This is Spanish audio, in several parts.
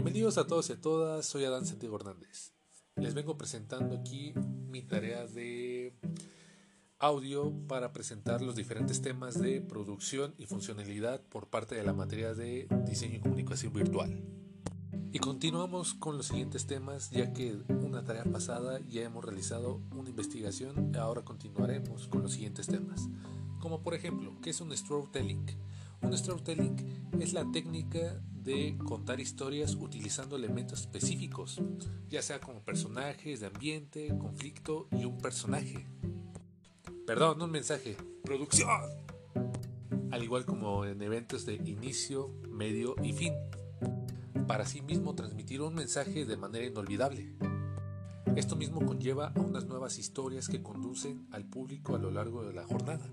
Bienvenidos a todos y a todas, soy Adán Santiago Hernández. Les vengo presentando aquí mi tarea de audio para presentar los diferentes temas de producción y funcionalidad por parte de la materia de diseño y comunicación virtual. Y continuamos con los siguientes temas, ya que una tarea pasada ya hemos realizado una investigación, ahora continuaremos con los siguientes temas. Como por ejemplo, ¿qué es un storytelling? Un storytelling es la técnica de contar historias utilizando elementos específicos, ya sea como personajes de ambiente, conflicto y un personaje. Perdón, un mensaje, producción. Al igual como en eventos de inicio, medio y fin para sí mismo transmitir un mensaje de manera inolvidable. Esto mismo conlleva a unas nuevas historias que conducen al público a lo largo de la jornada.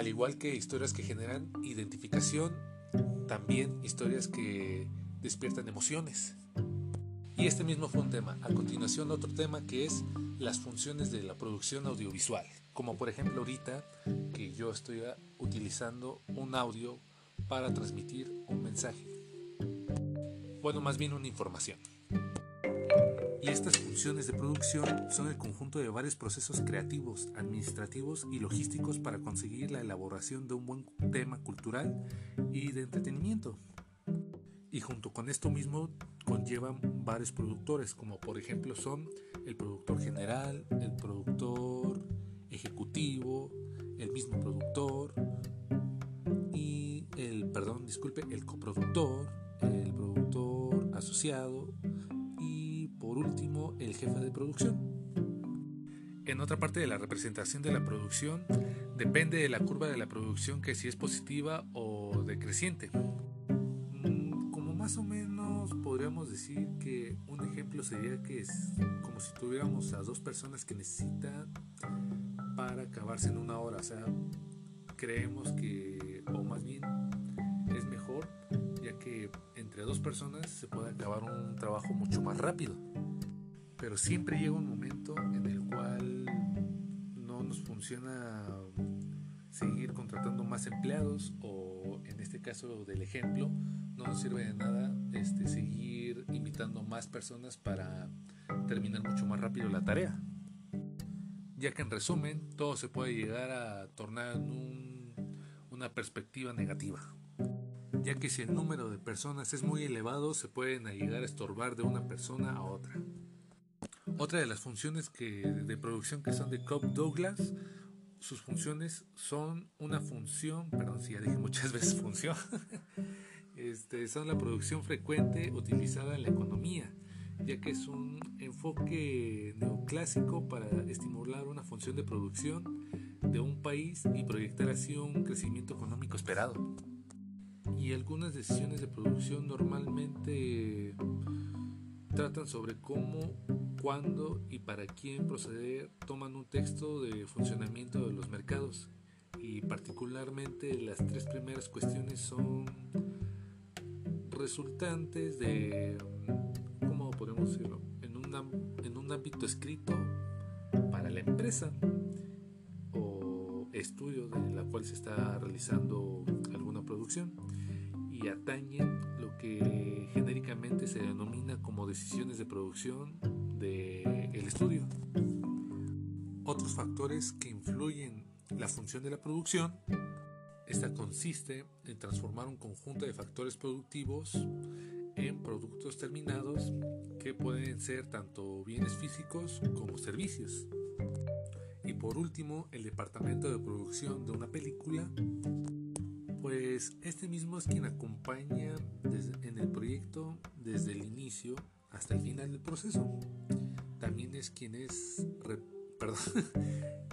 Al igual que historias que generan identificación, también historias que despiertan emociones. Y este mismo fue un tema. A continuación otro tema que es las funciones de la producción audiovisual. Como por ejemplo ahorita que yo estoy utilizando un audio para transmitir un mensaje bueno, más bien una información. Y estas funciones de producción son el conjunto de varios procesos creativos, administrativos y logísticos para conseguir la elaboración de un buen tema cultural y de entretenimiento. Y junto con esto mismo conllevan varios productores, como por ejemplo son el productor general, el productor ejecutivo, el mismo productor y el, perdón, disculpe, el coproductor, el productor asociado por último el jefe de producción. En otra parte de la representación de la producción depende de la curva de la producción que si es positiva o decreciente. Mm, como más o menos podríamos decir que un ejemplo sería que es como si tuviéramos a dos personas que necesitan para acabarse en una hora. O sea, creemos que, o más bien es mejor que entre dos personas se puede acabar un trabajo mucho más rápido. Pero siempre llega un momento en el cual no nos funciona seguir contratando más empleados o en este caso del ejemplo no nos sirve de nada este, seguir invitando más personas para terminar mucho más rápido la tarea. Ya que en resumen todo se puede llegar a tornar en una perspectiva negativa ya que si el número de personas es muy elevado se pueden llegar a estorbar de una persona a otra. Otra de las funciones que, de producción que son de Cobb Douglas, sus funciones son una función, perdón si ya dije muchas veces función, este, son la producción frecuente utilizada en la economía, ya que es un enfoque neoclásico para estimular una función de producción de un país y proyectar así un crecimiento económico esperado y algunas decisiones de producción normalmente tratan sobre cómo, cuándo y para quién proceder, toman un texto de funcionamiento de los mercados y particularmente las tres primeras cuestiones son resultantes de, ¿cómo podemos decirlo?, en un, en un ámbito escrito para la empresa o estudio de la cual se está realizando alguna producción y atañen lo que genéricamente se denomina como decisiones de producción del el estudio. Otros factores que influyen la función de la producción, esta consiste en transformar un conjunto de factores productivos en productos terminados que pueden ser tanto bienes físicos como servicios. Y por último, el departamento de producción de una película pues este mismo es quien acompaña en el proyecto desde el inicio hasta el final del proceso. También es quien es, perdón,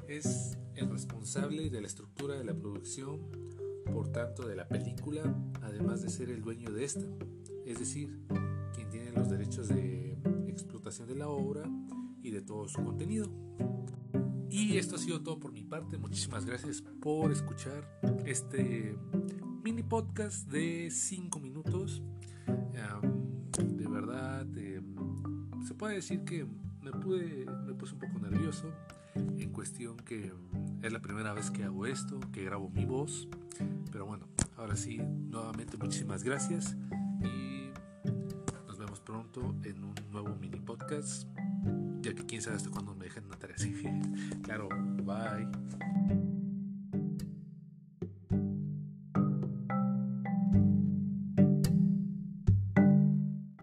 es el responsable de la estructura de la producción, por tanto de la película, además de ser el dueño de esta, es decir, quien tiene los derechos de explotación de la obra y de todo su contenido. Esto ha sido todo por mi parte. Muchísimas gracias por escuchar este mini podcast de 5 minutos. de verdad, em, se puede decir que me, pude, me puse un poco nervioso en cuestión que es la primera vez que hago esto, que grabo mi voz. Pero bueno, ahora sí, nuevamente muchísimas gracias y pronto en un nuevo mini podcast, ya que quién sabe hasta cuándo me dejen una tarea así. at. Bye.